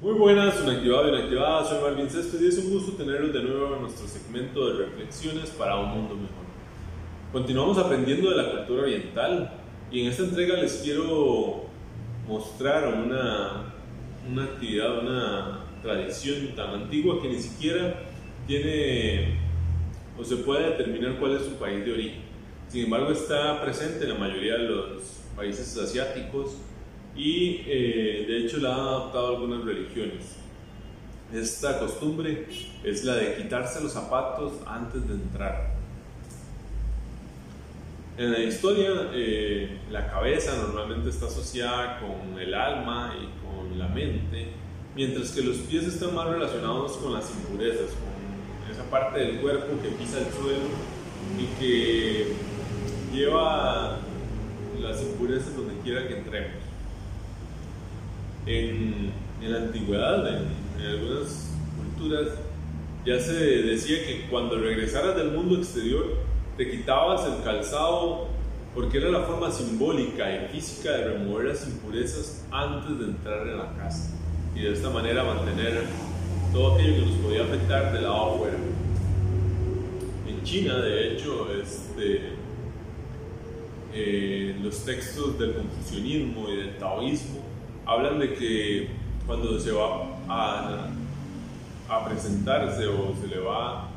Muy buenas, inactivado y inactivada, soy Marvin Céspedes y es un gusto tenerlos de nuevo en nuestro segmento de reflexiones para un mundo mejor. Continuamos aprendiendo de la cultura oriental y en esta entrega les quiero mostrar una, una actividad, una tradición tan antigua que ni siquiera tiene o se puede determinar cuál es su país de origen. Sin embargo, está presente en la mayoría de los países asiáticos y eh, de hecho la han adoptado algunas religiones. Esta costumbre es la de quitarse los zapatos antes de entrar. En la historia, eh, la cabeza normalmente está asociada con el alma y con la mente, mientras que los pies están más relacionados con las impurezas, con esa parte del cuerpo que pisa el suelo y que lleva las impurezas donde quiera que entremos en, la antigüedad, en, algunas culturas, ya se decía que cuando regresaras del mundo exterior te quitabas el calzado porque era la forma simbólica y física de remover las impurezas antes de entrar en la casa y de esta manera mantener todo aquello que nos podía afectar del lado afuera. En China, de hecho, este, eh, los textos del confucianismo y del taoísmo hablan de que cuando se va a, presentarse o se le va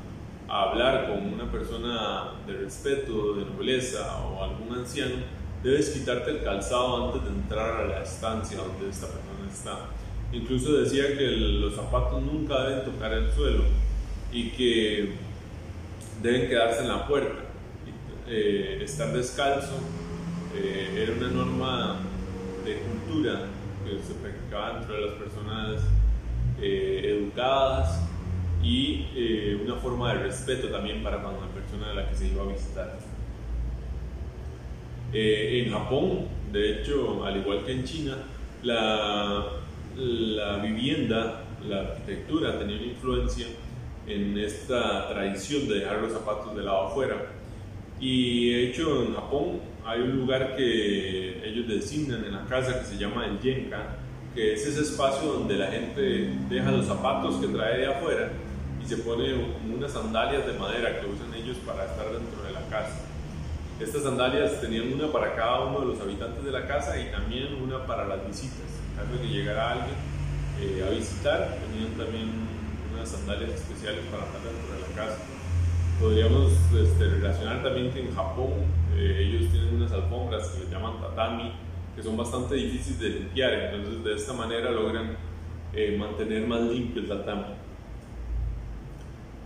a hablar con una persona de respeto, de nobleza o algún anciano, debes quitarte el calzado antes de entrar a la estancia donde esta persona está. Incluso decía que los zapatos nunca deben tocar el suelo y que deben quedarse en la puerta. Eh, estar descalzo eh, era una norma de cultura que se practicaba entre las personas eh, educadas y eh, una forma de respeto también para la persona a la que se iba a visitar. Eh, en Japón, de hecho, al igual que en China, la, la vivienda, la arquitectura tenía una influencia en esta tradición de dejar los zapatos de lado afuera. Y de hecho en Japón hay un lugar que ellos designan en la casa que se llama el Yenka, que es ese espacio donde la gente deja los zapatos que trae de afuera y se pone unas sandalias de madera que usan ellos para estar dentro de la casa. Estas sandalias tenían una para cada uno de los habitantes de la casa y también una para las visitas. En caso de que llegara alguien eh, a visitar, tenían también unas sandalias especiales para estar dentro de la casa. Podríamos este, relacionar también que en Japón eh, ellos tienen unas alfombras que se llaman tatami, que son bastante difíciles de limpiar, entonces de esta manera logran eh, mantener más limpio el tatami.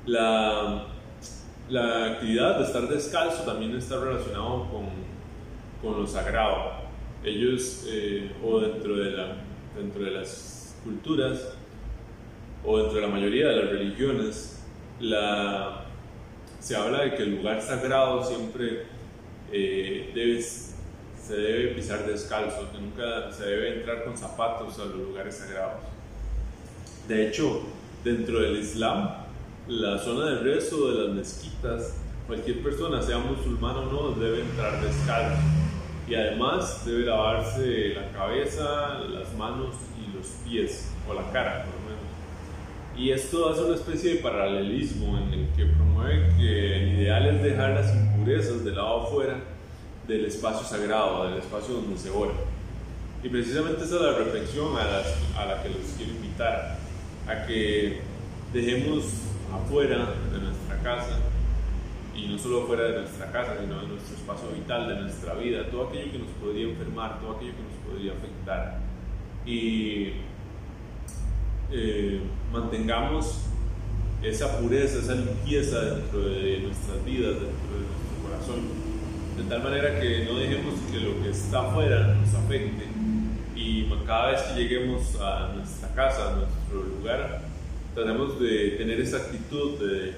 La, la, actividad de estar descalzo también está relacionado con, con lo sagrado. Ellos, eh, o dentro de, la, dentro de las culturas, o dentro de la mayoría de las religiones, la, se habla de que el lugar sagrado siempre eh, se debe pisar descalzo, que nunca se debe entrar con zapatos a los lugares sagrados. De hecho, dentro del Islam, la zona de rezo de las mezquitas, cualquier persona, sea musulmana o no, debe entrar descalzo. Y además debe lavarse la cabeza, las manos y los pies, o la cara, y esto hace una especie de paralelismo en el que promueve que el ideal es dejar las impurezas del lado afuera del espacio sagrado, del espacio donde se ora. Y precisamente esa es la reflexión a, a la que los quiero invitar, a que dejemos afuera de nuestra casa, y no solo afuera de nuestra casa, sino de nuestro espacio vital, de nuestra vida, todo aquello que nos podría enfermar, todo aquello que nos podría afectar. Y eh, mantengamos esa pureza, esa limpieza dentro de nuestras vidas, dentro de nuestro corazón, de tal manera que no dejemos que lo que está afuera nos afecte y cada vez que lleguemos a nuestra casa, a nuestro lugar, tratemos de tener esa actitud de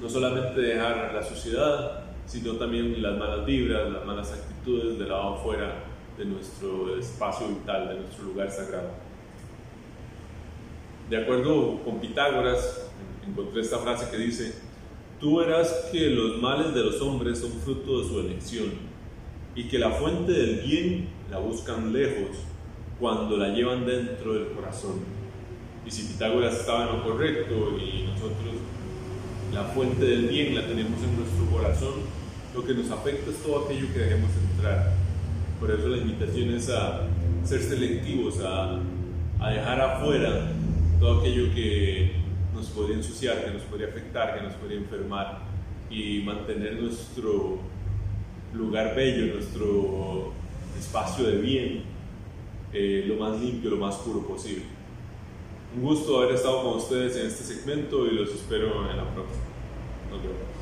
no solamente dejar la sociedad, sino también las malas vibras, las malas actitudes del lado afuera de nuestro espacio vital, de nuestro lugar sagrado. De acuerdo con Pitágoras, encontré esta frase que dice, tú verás que los males de los hombres son fruto de su elección y que la fuente del bien la buscan lejos cuando la llevan dentro del corazón. Y si Pitágoras estaba en lo correcto y nosotros la fuente del bien la tenemos en nuestro corazón, lo que nos afecta es todo aquello que dejemos entrar. Por eso la invitación es a ser selectivos, a, a dejar afuera todo aquello que nos podría ensuciar, que nos podría afectar, que nos podría enfermar y mantener nuestro lugar bello, nuestro espacio de bien, eh, lo más limpio, lo más puro posible. Un gusto haber estado con ustedes en este segmento y los espero en la próxima. Nos vemos.